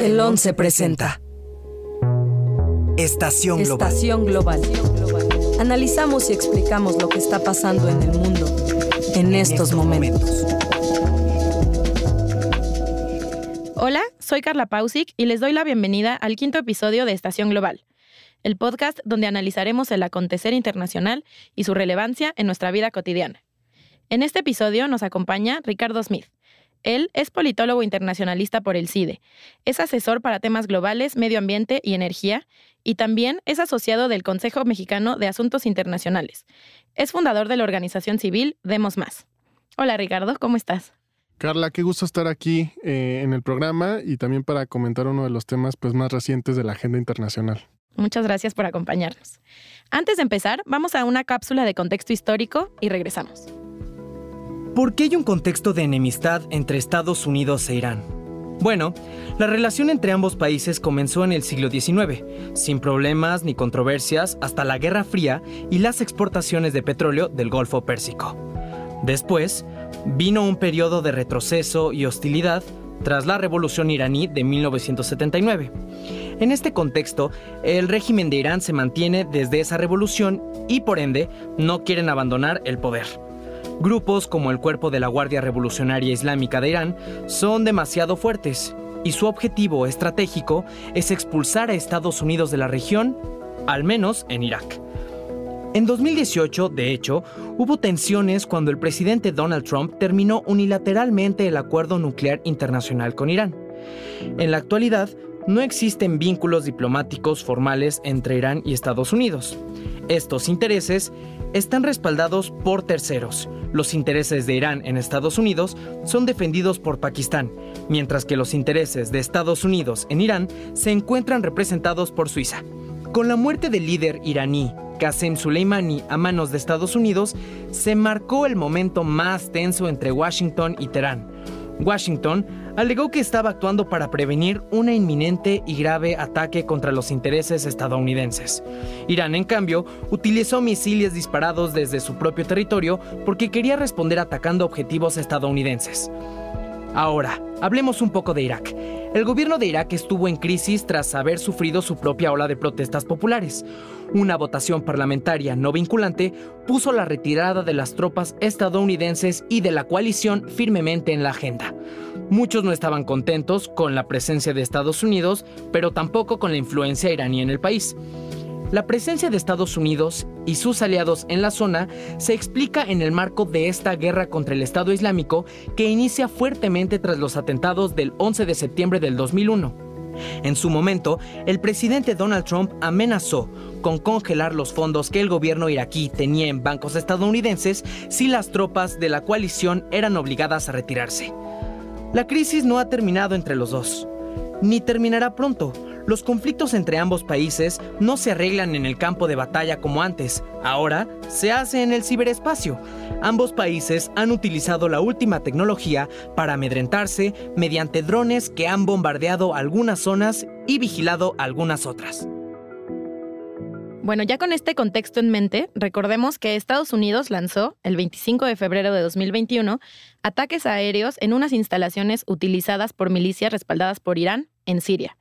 El 11 presenta. Estación Global. Estación Global. Analizamos y explicamos lo que está pasando en el mundo en estos momentos. Hola, soy Carla Pausic y les doy la bienvenida al quinto episodio de Estación Global, el podcast donde analizaremos el acontecer internacional y su relevancia en nuestra vida cotidiana. En este episodio nos acompaña Ricardo Smith. Él es politólogo internacionalista por el CIDE, es asesor para temas globales, medio ambiente y energía, y también es asociado del Consejo Mexicano de Asuntos Internacionales. Es fundador de la organización civil Demos Más. Hola Ricardo, ¿cómo estás? Carla, qué gusto estar aquí eh, en el programa y también para comentar uno de los temas pues, más recientes de la agenda internacional. Muchas gracias por acompañarnos. Antes de empezar, vamos a una cápsula de contexto histórico y regresamos. ¿Por qué hay un contexto de enemistad entre Estados Unidos e Irán? Bueno, la relación entre ambos países comenzó en el siglo XIX, sin problemas ni controversias hasta la Guerra Fría y las exportaciones de petróleo del Golfo Pérsico. Después, vino un periodo de retroceso y hostilidad tras la Revolución iraní de 1979. En este contexto, el régimen de Irán se mantiene desde esa revolución y por ende no quieren abandonar el poder. Grupos como el Cuerpo de la Guardia Revolucionaria Islámica de Irán son demasiado fuertes y su objetivo estratégico es expulsar a Estados Unidos de la región, al menos en Irak. En 2018, de hecho, hubo tensiones cuando el presidente Donald Trump terminó unilateralmente el acuerdo nuclear internacional con Irán. En la actualidad, no existen vínculos diplomáticos formales entre Irán y Estados Unidos. Estos intereses están respaldados por terceros. Los intereses de Irán en Estados Unidos son defendidos por Pakistán, mientras que los intereses de Estados Unidos en Irán se encuentran representados por Suiza. Con la muerte del líder iraní Qasem Soleimani a manos de Estados Unidos, se marcó el momento más tenso entre Washington y Teherán. Washington alegó que estaba actuando para prevenir una inminente y grave ataque contra los intereses estadounidenses. Irán, en cambio, utilizó misiles disparados desde su propio territorio porque quería responder atacando objetivos estadounidenses. Ahora, hablemos un poco de Irak. El gobierno de Irak estuvo en crisis tras haber sufrido su propia ola de protestas populares. Una votación parlamentaria no vinculante puso la retirada de las tropas estadounidenses y de la coalición firmemente en la agenda. Muchos no estaban contentos con la presencia de Estados Unidos, pero tampoco con la influencia iraní en el país. La presencia de Estados Unidos y sus aliados en la zona se explica en el marco de esta guerra contra el Estado Islámico que inicia fuertemente tras los atentados del 11 de septiembre del 2001. En su momento, el presidente Donald Trump amenazó con congelar los fondos que el gobierno iraquí tenía en bancos estadounidenses si las tropas de la coalición eran obligadas a retirarse. La crisis no ha terminado entre los dos, ni terminará pronto, los conflictos entre ambos países no se arreglan en el campo de batalla como antes, ahora se hace en el ciberespacio. Ambos países han utilizado la última tecnología para amedrentarse mediante drones que han bombardeado algunas zonas y vigilado algunas otras. Bueno, ya con este contexto en mente, recordemos que Estados Unidos lanzó, el 25 de febrero de 2021, ataques aéreos en unas instalaciones utilizadas por milicias respaldadas por Irán en Siria.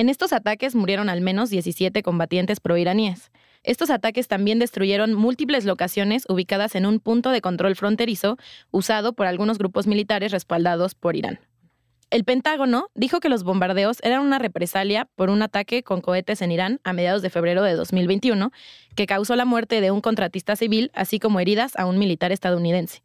En estos ataques murieron al menos 17 combatientes proiraníes. Estos ataques también destruyeron múltiples locaciones ubicadas en un punto de control fronterizo usado por algunos grupos militares respaldados por Irán. El Pentágono dijo que los bombardeos eran una represalia por un ataque con cohetes en Irán a mediados de febrero de 2021 que causó la muerte de un contratista civil, así como heridas a un militar estadounidense.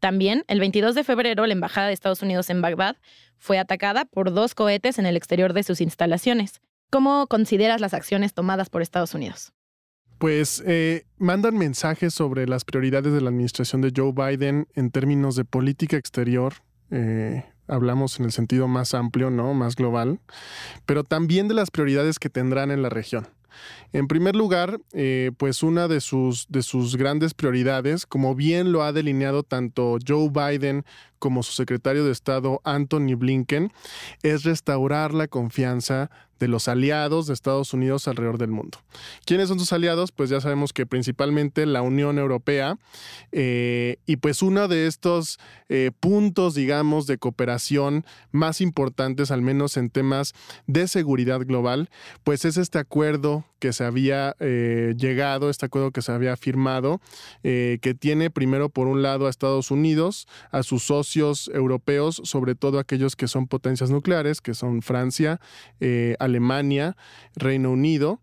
También, el 22 de febrero, la Embajada de Estados Unidos en Bagdad fue atacada por dos cohetes en el exterior de sus instalaciones. ¿Cómo consideras las acciones tomadas por Estados Unidos? Pues eh, mandan mensajes sobre las prioridades de la administración de Joe Biden en términos de política exterior. Eh, hablamos en el sentido más amplio, ¿no? Más global, pero también de las prioridades que tendrán en la región. En primer lugar, eh, pues una de sus, de sus grandes prioridades, como bien lo ha delineado tanto Joe Biden como su secretario de Estado Anthony Blinken, es restaurar la confianza de los aliados de Estados Unidos alrededor del mundo. ¿Quiénes son sus aliados? Pues ya sabemos que principalmente la Unión Europea eh, y pues uno de estos eh, puntos, digamos, de cooperación más importantes, al menos en temas de seguridad global, pues es este acuerdo que se había eh, llegado, este acuerdo que se había firmado, que tiene primero por un lado a Estados Unidos, a sus socios europeos, sobre todo aquellos que son potencias nucleares, que son Francia, Alemania, Reino Unido.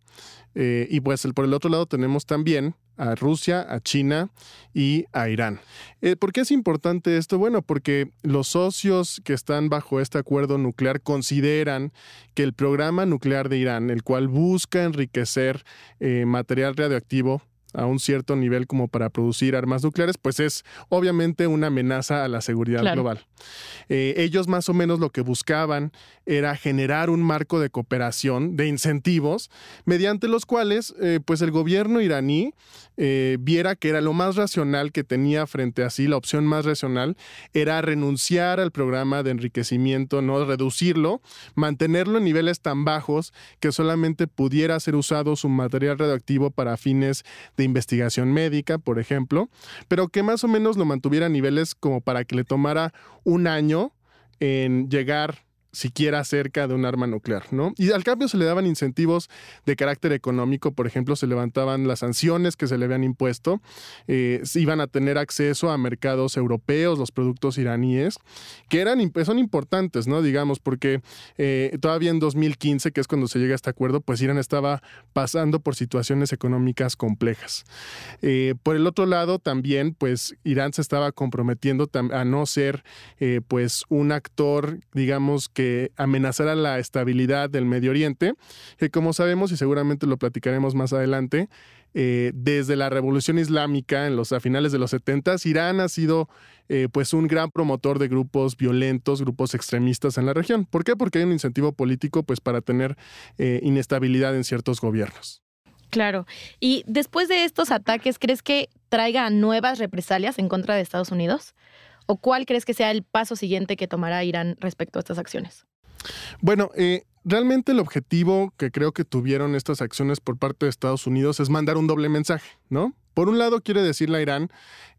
Eh, y pues por el otro lado tenemos también a Rusia, a China y a Irán. Eh, ¿Por qué es importante esto? Bueno, porque los socios que están bajo este acuerdo nuclear consideran que el programa nuclear de Irán, el cual busca enriquecer eh, material radioactivo, a un cierto nivel como para producir armas nucleares, pues es obviamente una amenaza a la seguridad global. Eh, ellos más o menos lo que buscaban era generar un marco de cooperación, de incentivos, mediante los cuales eh, pues el gobierno iraní eh, viera que era lo más racional que tenía frente a sí, la opción más racional era renunciar al programa de enriquecimiento, no reducirlo, mantenerlo en niveles tan bajos que solamente pudiera ser usado su material radioactivo para fines de investigación médica, por ejemplo, pero que más o menos lo mantuviera a niveles como para que le tomara un año en llegar siquiera cerca de un arma nuclear, ¿no? Y al cambio se le daban incentivos de carácter económico, por ejemplo, se levantaban las sanciones que se le habían impuesto, eh, iban a tener acceso a mercados europeos, los productos iraníes, que eran, son importantes, ¿no? Digamos, porque eh, todavía en 2015, que es cuando se llega a este acuerdo, pues Irán estaba pasando por situaciones económicas complejas. Eh, por el otro lado, también, pues Irán se estaba comprometiendo a no ser, pues, un actor, digamos, que amenazara la estabilidad del Medio Oriente, que como sabemos y seguramente lo platicaremos más adelante, eh, desde la revolución islámica en los, a finales de los 70, Irán ha sido eh, pues un gran promotor de grupos violentos, grupos extremistas en la región. ¿Por qué? Porque hay un incentivo político pues para tener eh, inestabilidad en ciertos gobiernos. Claro. Y después de estos ataques, ¿crees que traiga nuevas represalias en contra de Estados Unidos? ¿O cuál crees que sea el paso siguiente que tomará Irán respecto a estas acciones? Bueno, eh, realmente el objetivo que creo que tuvieron estas acciones por parte de Estados Unidos es mandar un doble mensaje, ¿no? Por un lado, quiere decirle a Irán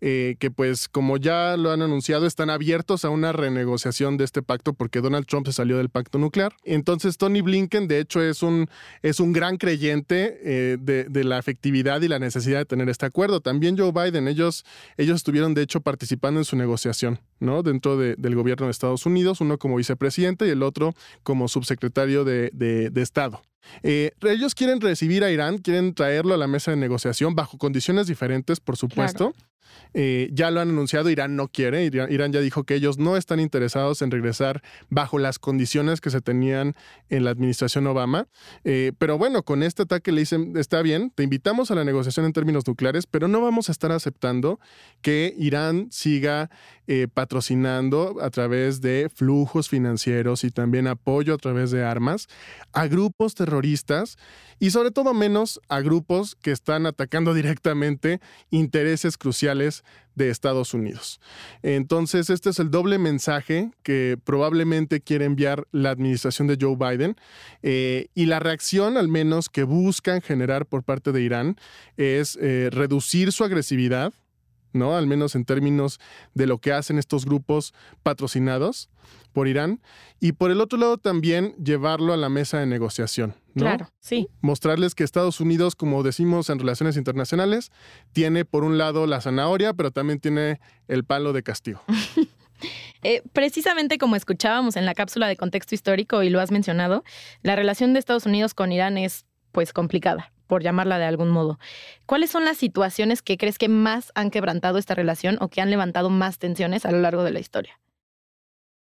eh, que, pues, como ya lo han anunciado, están abiertos a una renegociación de este pacto porque Donald Trump se salió del pacto nuclear. Entonces, Tony Blinken, de hecho, es un, es un gran creyente eh, de, la efectividad y la necesidad de tener este acuerdo. También Joe Biden, ellos, ellos estuvieron, de hecho, participando en su negociación, ¿no? Dentro del gobierno de Estados Unidos, uno como vicepresidente y el otro como subsecretario de, de Estado. Eh, ellos quieren recibir a Irán, quieren traerlo a la mesa de negociación bajo condiciones diferentes, por supuesto. Eh, ya lo han anunciado, Irán no quiere, Irán, ya dijo que ellos no están interesados en regresar bajo las condiciones que se tenían en la administración Obama. Eh, pero bueno, con este ataque le dicen, está bien, te invitamos a la negociación en términos nucleares, pero no vamos a estar aceptando que Irán siga eh, patrocinando a través de flujos financieros y también apoyo a través de armas a grupos terroristas y sobre todo menos a grupos que están atacando directamente intereses cruciales de Estados Unidos. Entonces, este es el doble mensaje que probablemente quiere enviar la administración de Joe Biden eh, y la reacción al menos que buscan generar por parte de Irán es eh, reducir su agresividad, ¿no? Al menos en términos de lo que hacen estos grupos patrocinados por Irán. Y por el otro lado también llevarlo a la mesa de negociación. Claro, sí. Mostrarles que Estados Unidos, como decimos en relaciones internacionales, tiene por un lado la zanahoria, pero también tiene el palo de castigo. Eh, precisamente como escuchábamos en la cápsula de contexto histórico y lo has mencionado, la relación de Estados Unidos con Irán es pues complicada, por llamarla de algún modo. ¿Cuáles son las situaciones que crees que más han quebrantado esta relación o que han levantado más tensiones a lo largo de la historia?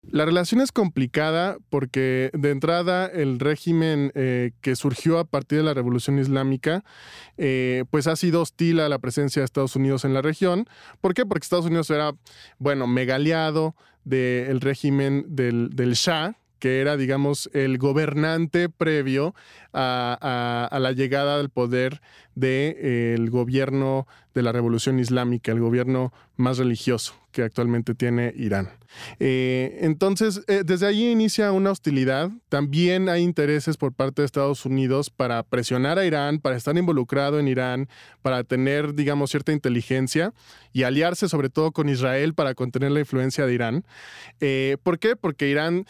La relación es complicada porque de entrada el régimen eh, que surgió a partir de la Revolución Islámica eh, pues ha sido hostil a la presencia de Estados Unidos en la región. ¿Por qué? Porque Estados Unidos era, bueno, megaliado del régimen del Shah, que era, digamos, el gobernante previo a, la llegada del poder del gobierno de la Revolución Islámica, el gobierno más religioso, que actualmente tiene Irán. Eh, entonces, eh, desde allí inicia una hostilidad. También hay intereses por parte de Estados Unidos para presionar a Irán, para estar involucrado en Irán, para tener, digamos, cierta inteligencia y aliarse sobre todo con Israel para contener la influencia de Irán. Eh, ¿Por qué? Porque Irán,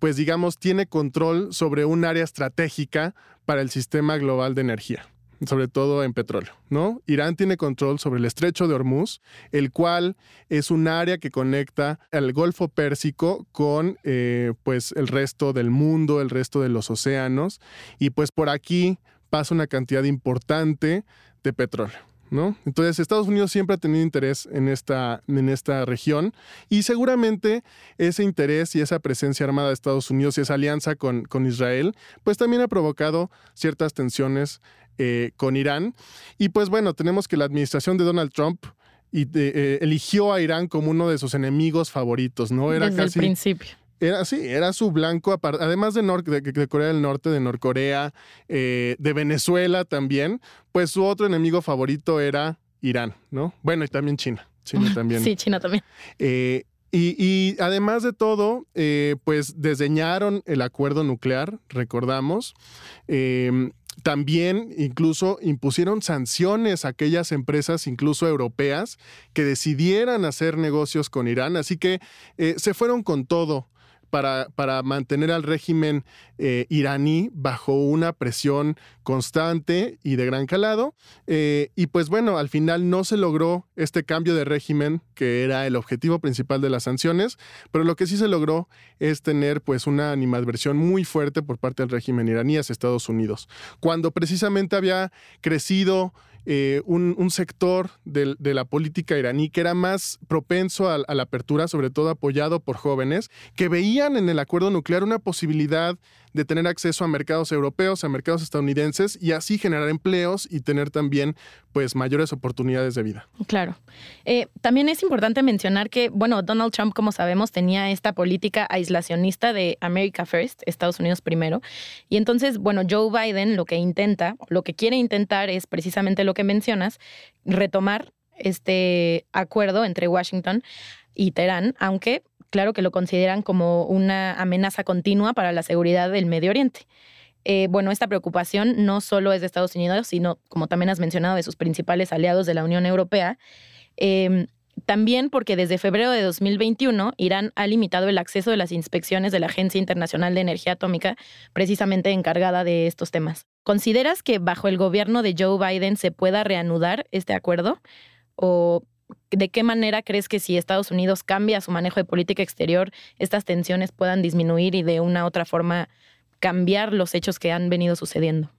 pues digamos, tiene control sobre un área estratégica para el sistema global de energía sobre todo en petróleo, ¿no? Irán tiene control sobre el estrecho de Hormuz, el cual es un área que conecta el Golfo Pérsico con eh, pues el resto del mundo, el resto de los océanos, y pues por aquí pasa una cantidad importante de petróleo. ¿No? Entonces, Estados Unidos siempre ha tenido interés en esta, en esta región y seguramente ese interés y esa presencia armada de Estados Unidos y esa alianza con, con Israel, pues también ha provocado ciertas tensiones eh, con Irán. Y pues bueno, tenemos que la administración de Donald Trump y, eh, eligió a Irán como uno de sus enemigos favoritos, ¿no? Era Desde el principio. Era sí, era su blanco, además de, de, Corea del Norte, de Norcorea, eh, de Venezuela también, pues su otro enemigo favorito era Irán, ¿no? Bueno, y también China. China también. sí, China también. y, y, además de todo, pues desdeñaron el acuerdo nuclear, recordamos. También incluso impusieron sanciones a aquellas empresas, incluso europeas, que decidieran hacer negocios con Irán. Así que eh, se fueron con todo para, para mantener al régimen eh, iraní bajo una presión constante y de gran calado. Eh, y pues bueno, al final no se logró este cambio de régimen que era el objetivo principal de las sanciones, pero lo que sí se logró es tener pues una animadversión muy fuerte por parte del régimen iraní hacia Estados Unidos. Cuando precisamente había crecido eh, un, sector de, la política iraní que era más propenso a, a, la apertura, sobre todo apoyado por jóvenes, que veían en el acuerdo nuclear una posibilidad de tener acceso a mercados europeos, a mercados estadounidenses y así generar empleos y tener también pues mayores oportunidades de vida. Claro. Eh, también es importante mencionar que, bueno, Donald Trump, como sabemos, tenía esta política aislacionista de America First, Estados Unidos primero. Y entonces, bueno, Joe Biden lo que intenta, lo que quiere intentar es precisamente lo que mencionas, retomar este acuerdo entre Washington y Teherán, aunque claro que lo consideran como una amenaza continua para la seguridad del Medio Oriente. Eh, bueno, esta preocupación no solo es de Estados Unidos, sino, como también has mencionado, de sus principales aliados de la Unión Europea. Em, también porque desde febrero de 2021 Irán ha limitado el acceso de las inspecciones de la Agencia Internacional de Energía Atómica, precisamente encargada de estos temas. ¿Consideras que bajo el gobierno de Joe Biden se pueda reanudar este acuerdo? ¿O ¿De qué manera crees que si Estados Unidos cambia su manejo de política exterior, estas tensiones puedan disminuir y de una u otra forma cambiar los hechos que han venido sucediendo?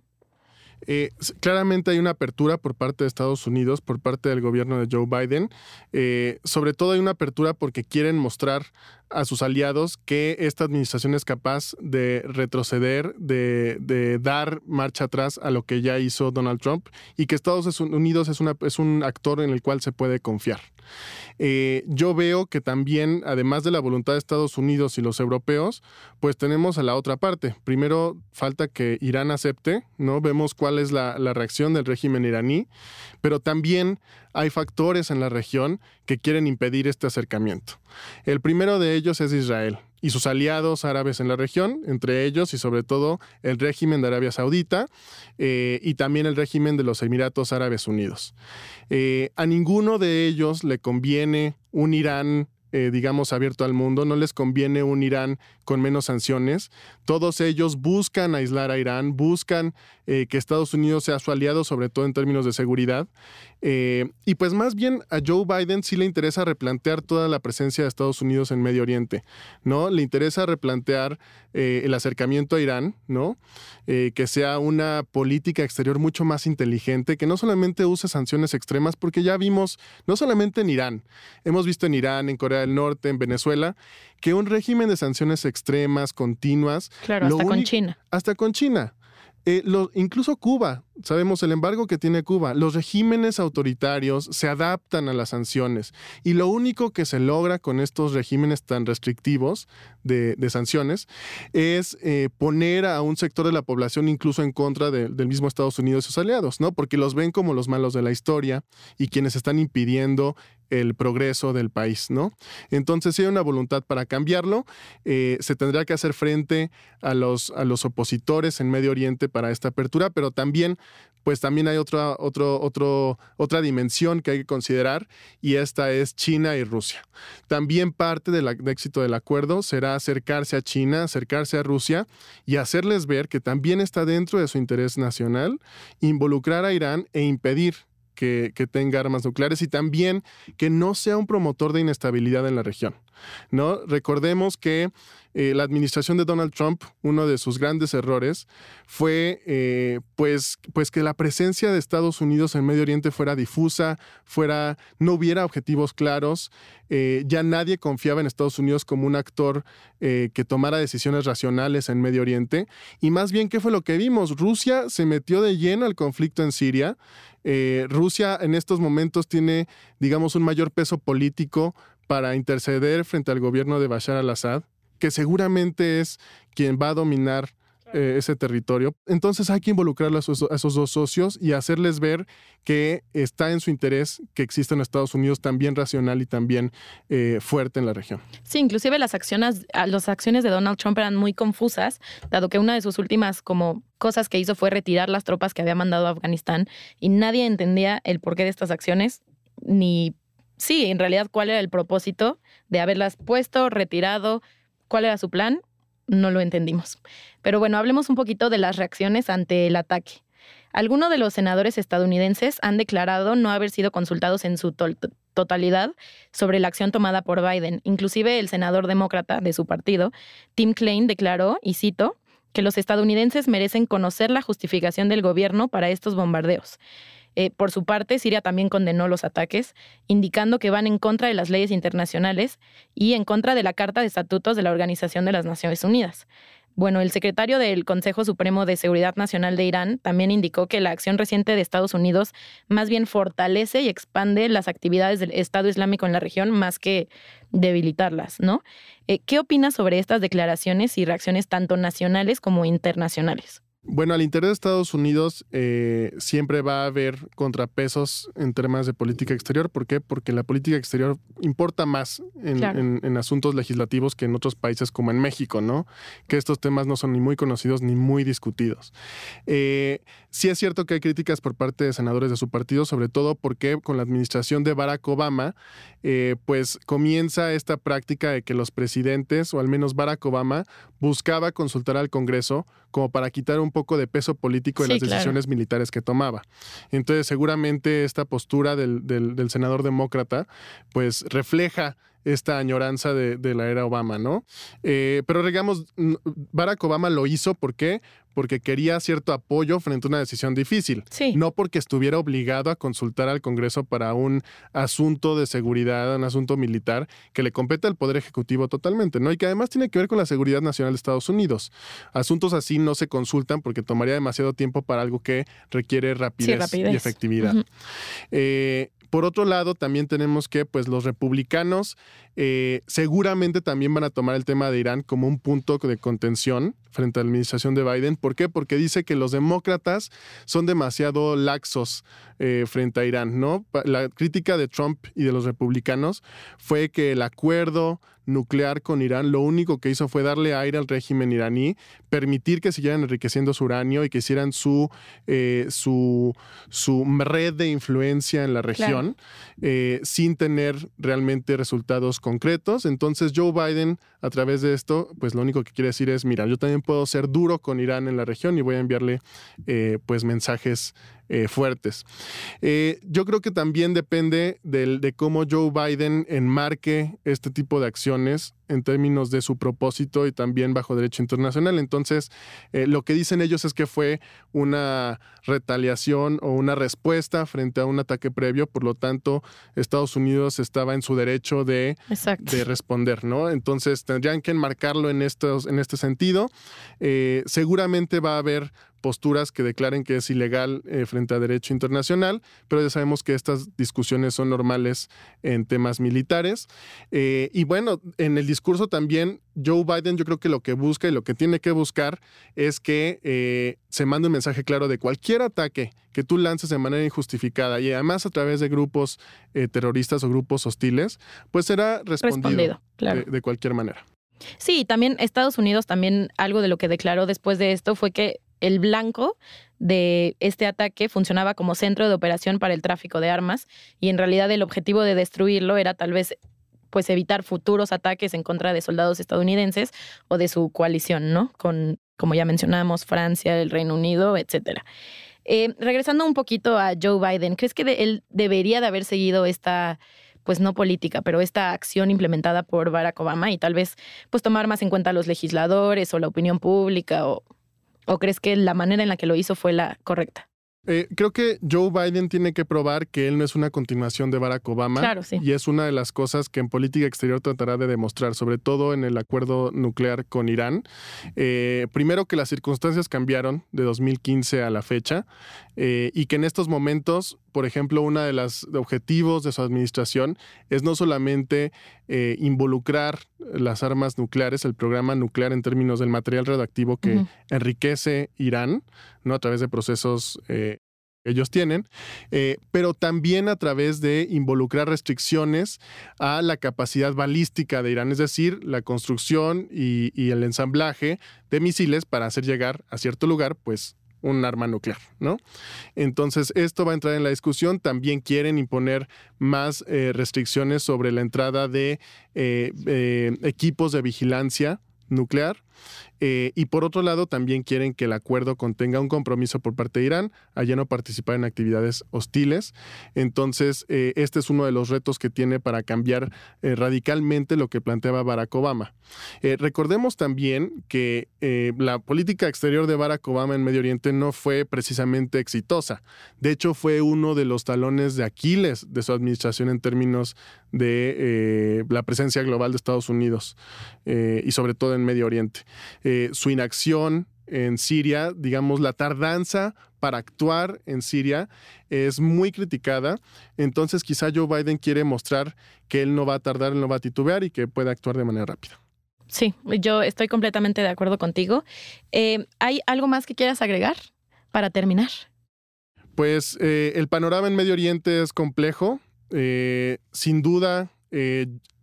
Eh, claramente hay una apertura por parte de Estados Unidos, por parte del gobierno de Joe Biden. Eh, sobre todo hay una apertura porque quieren mostrar a sus aliados que esta administración es capaz de retroceder, de, dar marcha atrás a lo que ya hizo Donald Trump y que Estados Unidos es, una, es un actor en el cual se puede confiar. Eh, yo veo que también, además de la voluntad de Estados Unidos y los europeos, pues tenemos a la otra parte. Primero, falta que Irán acepte, ¿no? Vemos cuál es la, la reacción del régimen iraní, pero también hay factores en la región que quieren impedir este acercamiento. El primero de ellos es Israel y sus aliados árabes en la región, entre ellos y sobre todo el régimen de Arabia Saudita eh, y también el régimen de los Emiratos Árabes Unidos. Eh, a ninguno de ellos le conviene un Irán eh, digamos, abierto al mundo, no les conviene un Irán con menos sanciones. Todos ellos buscan aislar a Irán, buscan que Estados Unidos sea su aliado, sobre todo en términos de seguridad. Eh, y pues más bien a Joe Biden sí le interesa replantear toda la presencia de Estados Unidos en Medio Oriente, ¿no? Le interesa replantear eh, el acercamiento a Irán, ¿no? Eh, que sea una política exterior mucho más inteligente, que no solamente use sanciones extremas, porque ya vimos, no solamente en Irán, hemos visto en Irán, en Corea del Norte, en Venezuela, que un régimen de sanciones extremas, continuas. Claro, hasta con China. Hasta con China. Eh, incluso Cuba, sabemos el embargo que tiene Cuba, los regímenes autoritarios se adaptan a las sanciones y lo único que se logra con estos regímenes tan restrictivos de, sanciones es eh, poner a un sector de la población incluso en contra del mismo Estados Unidos y sus aliados, ¿no? Porque los ven como los malos de la historia y quienes están impidiendo el progreso del país, ¿no? Entonces, si hay una voluntad para cambiarlo, eh, se tendrá que hacer frente a los, a los opositores en Medio Oriente para esta apertura, pero también pues también hay otra, otra dimensión que hay que considerar y esta es China y Rusia. También parte del éxito del acuerdo será acercarse a China, acercarse a Rusia y hacerles ver que también está dentro de su interés nacional involucrar a Irán e impedir que, que, tenga armas nucleares y también que no sea un promotor de inestabilidad en la región. Recordemos que eh, la administración de Donald Trump, uno de sus grandes errores fue eh, pues, pues que la presencia de Estados Unidos en Medio Oriente fuera difusa, fuera, no hubiera objetivos claros, eh, ya nadie confiaba en Estados Unidos como un actor que tomara decisiones racionales en Medio Oriente. Y más bien, ¿qué fue lo que vimos? Rusia se metió de lleno al conflicto en Siria. Rusia en estos momentos tiene, digamos, un mayor peso político para interceder frente al gobierno de Bashar al-Assad, que seguramente es quien va a dominar eh, ese territorio. Entonces hay que involucrar a esos, dos socios y hacerles ver que está en su interés que exista en Estados Unidos también racional y también eh, fuerte en la región. Sí, inclusive las acciones, las acciones de Donald Trump eran muy confusas, dado que una de sus últimas como cosas que hizo fue retirar las tropas que había mandado a Afganistán y nadie entendía el porqué de estas acciones ni sí, en realidad, cuál era el propósito de haberlas puesto, retirado, cuál era su plan, no lo entendimos. Pero bueno, hablemos un poquito de las reacciones ante el ataque. Algunos de los senadores estadounidenses han declarado no haber sido consultados en su totalidad sobre la acción tomada por Biden. Inclusive el senador demócrata de su partido, Tim Klein, declaró, y cito, que los estadounidenses merecen conocer la justificación del gobierno para estos bombardeos. Eh, por su parte, Siria también condenó los ataques, indicando que van en contra de las leyes internacionales y en contra de la Carta de Estatutos de la Organización de las Naciones Unidas. Bueno, el secretario del Consejo Supremo de Seguridad Nacional de Irán también indicó que la acción reciente de Estados Unidos más bien fortalece y expande las actividades del Estado Islámico en la región más que debilitarlas, ¿no? Eh, ¿Qué opinas sobre estas declaraciones y reacciones tanto nacionales como internacionales? Bueno, al interior de Estados Unidos eh, siempre va a haber contrapesos en temas de política exterior. ¿Por qué? Porque la política exterior importa más en, asuntos legislativos que en otros países como en México, ¿no? Que estos temas no son ni muy conocidos ni muy discutidos. Eh, sí es cierto que hay críticas por parte de senadores de su partido, sobre todo porque con la administración de Barack Obama, eh, pues comienza esta práctica de que los presidentes, o al menos Barack Obama, buscaba consultar al Congreso como para quitar un poco de peso político en las decisiones militares que tomaba. Entonces, seguramente esta postura del, del, senador demócrata, pues refleja esta añoranza de, la era Obama, ¿no? Eh, pero digamos, Barack Obama lo hizo, ¿por qué? Porque quería cierto apoyo frente a una decisión difícil. No porque estuviera obligado a consultar al Congreso para un asunto de seguridad, un asunto militar que le compete al Poder Ejecutivo totalmente, ¿no? Y que además tiene que ver con la seguridad nacional de Estados Unidos. Asuntos así no se consultan porque tomaría demasiado tiempo para algo que requiere rapidez, y efectividad. Por otro lado, también tenemos que pues, los republicanos eh, seguramente también van a tomar el tema de Irán como un punto de contención frente a la administración de Biden. ¿Por qué? Porque dice que los demócratas son demasiado laxos eh, frente a Irán, ¿no? La crítica de Trump y de los republicanos fue que el acuerdo nuclear con Irán, lo único que hizo fue darle aire al régimen iraní, permitir que siguieran enriqueciendo su uranio y que hicieran su, eh, su, su red de influencia en la región eh, sin tener realmente resultados concretos. Entonces Joe Biden, a través de esto, pues lo único que quiere decir es, mira, yo también puedo ser duro con Irán en la región y voy a enviarle eh, pues mensajes eh, fuertes. Eh, yo creo que también depende de cómo Joe Biden enmarque este tipo de acciones en términos de su propósito y también bajo derecho internacional. Entonces, eh, lo que dicen ellos es que fue una retaliación o una respuesta frente a un ataque previo, por lo tanto, Estados Unidos estaba en su derecho de, de responder, ¿no? Entonces, tendrían que enmarcarlo en, estos, en este sentido. seguramente va a haber posturas que declaren que es ilegal eh, frente a derecho internacional, pero ya sabemos que estas discusiones son normales en temas militares. Eh, y bueno, en el discurso también Joe Biden yo creo que lo que busca y lo que tiene que buscar es que eh, se mande un mensaje claro de cualquier ataque que tú lances de manera injustificada y además a través de grupos terroristas o grupos hostiles, pues será respondido, de cualquier manera. Sí, también Estados Unidos, también algo de lo que declaró después de esto fue que el blanco de este ataque funcionaba como centro de operación para el tráfico de armas y en realidad el objetivo de destruirlo era tal vez pues evitar futuros ataques en contra de soldados estadounidenses o de su coalición, ¿no? Con, como ya mencionamos, Francia, el Reino Unido, etcétera. Eh, regresando un poquito a Joe Biden, ¿crees que él debería de haber seguido esta pues no política, pero esta acción implementada por Barack Obama y tal vez pues tomar más en cuenta a los legisladores o la opinión pública o, o crees que la manera en la que lo hizo fue la correcta? Eh, creo que Joe Biden tiene que probar que él no es una continuación de Barack Obama. Claro, sí. Y es una de las cosas que en política exterior tratará de demostrar, sobre todo en el acuerdo nuclear con Irán. Eh, primero que las circunstancias cambiaron de 2015 a la fecha eh, y que en estos momentos, por ejemplo, uno de los objetivos de su administración es no solamente involucrar las armas nucleares, el programa nuclear en términos del material radioactivo que enriquece Irán, ¿no? A través de procesos eh, ellos tienen, eh, pero también a través de involucrar restricciones a la capacidad balística de Irán, es decir, la construcción y, el ensamblaje de misiles para hacer llegar a cierto lugar, pues un arma nuclear, ¿no? Entonces, esto va a entrar en la discusión. También quieren imponer más eh, restricciones sobre la entrada de equipos de vigilancia nuclear eh, y por otro lado, también quieren que el acuerdo contenga un compromiso por parte de Irán a ya no participar en actividades hostiles. Entonces, eh, este es uno de los retos que tiene para cambiar eh, radicalmente lo que planteaba Barack Obama. recordemos también que la política exterior de Barack Obama en Medio Oriente no fue precisamente exitosa. De hecho, fue uno de los talones de Aquiles de su administración en términos de la presencia global de Estados Unidos y sobre todo en Medio Oriente. Eh, su inacción en Siria, digamos, la tardanza para actuar en Siria es muy criticada. Entonces quizá Joe Biden quiere mostrar que él no va a tardar, él no va a titubear y que puede actuar de manera rápida. Sí, yo estoy completamente de acuerdo contigo. Eh, ¿Hay algo más que quieras agregar para terminar? Pues eh, el panorama en Medio Oriente es complejo. sin duda,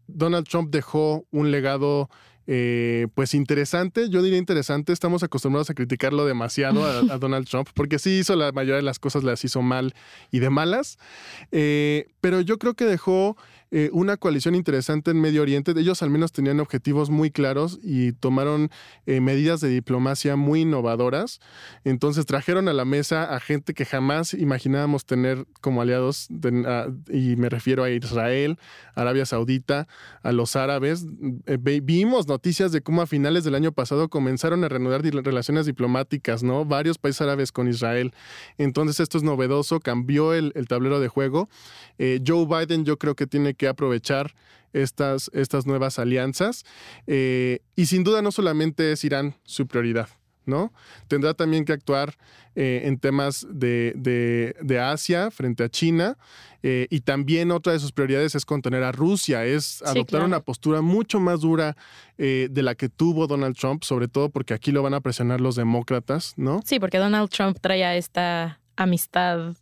Donald Trump dejó un legado eh, pues interesante, yo diría interesante, estamos acostumbrados a criticarlo demasiado a, Donald Trump, porque sí hizo la mayoría de las cosas, las hizo mal y de malas, eh, pero yo creo que dejó eh, una coalición interesante en Medio Oriente. Ellos al menos tenían objetivos muy claros y tomaron eh, medidas de diplomacia muy innovadoras. Entonces trajeron a la mesa a gente que jamás imaginábamos tener como aliados, y me refiero a Israel, Arabia Saudita, a los árabes. Eh, vimos noticias de cómo a finales del año pasado comenzaron a reanudar relaciones diplomáticas, ¿no? Varios países árabes con Israel. Entonces esto es novedoso, cambió el, el tablero de juego. Joe Biden yo creo que tiene que aprovechar estas, estas nuevas alianzas. Eh, y sin duda no solamente es Irán su prioridad. ¿no? Tendrá también que actuar eh, en temas de, Asia frente a China eh, y también otra de sus prioridades es contener a Rusia, es adoptar una postura mucho más dura de la que tuvo Donald Trump, sobre todo porque aquí lo van a presionar los demócratas, ¿no? Sí, porque Donald Trump traía esta amistad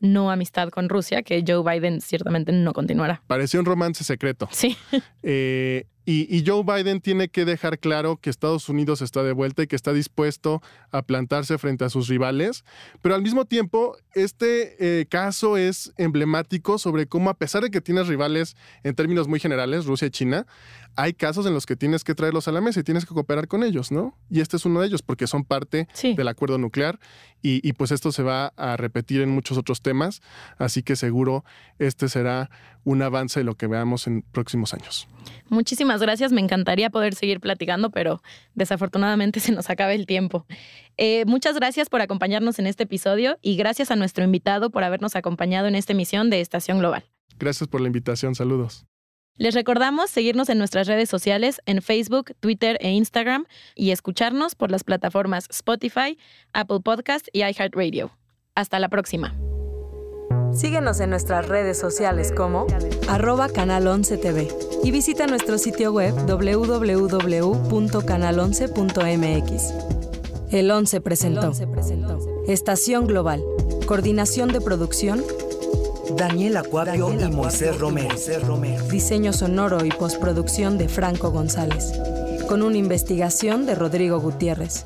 no amistad con Rusia, que Joe Biden ciertamente no continuará. Parecía un romance secreto. Sí. Eh, y, Joe Biden tiene que dejar claro que Estados Unidos está de vuelta y que está dispuesto a plantarse frente a sus rivales, pero al mismo tiempo este eh, caso es emblemático sobre cómo a pesar de que tienes rivales en términos muy generales, Rusia y China, hay casos en los que tienes que traerlos a la mesa y tienes que cooperar con ellos, ¿no? Y este es uno de ellos porque son parte del acuerdo nuclear y, y pues esto se va a repetir en muchos otros temas, así que seguro este será un avance de lo que veamos en próximos años. Muchísimas gracias, me encantaría poder seguir platicando, pero desafortunadamente se nos acaba el tiempo. Eh, muchas gracias por acompañarnos en este episodio y gracias a nuestro invitado por habernos acompañado en esta emisión de Estación Global. Gracias por la invitación, saludos. Les recordamos seguirnos en nuestras redes sociales en Facebook, Twitter e Instagram y escucharnos por las plataformas Spotify, Apple Podcast y iHeartRadio. Hasta la próxima. Síguenos en nuestras redes sociales como arroba canal 11 TV y visita nuestro sitio web www.canal11.mx. El 11 presentó Estación Global, Coordinación de Producción, Daniel Acuario y Moisés Romero. Diseño sonoro y postproducción de Franco González, con una investigación de Rodrigo Gutiérrez.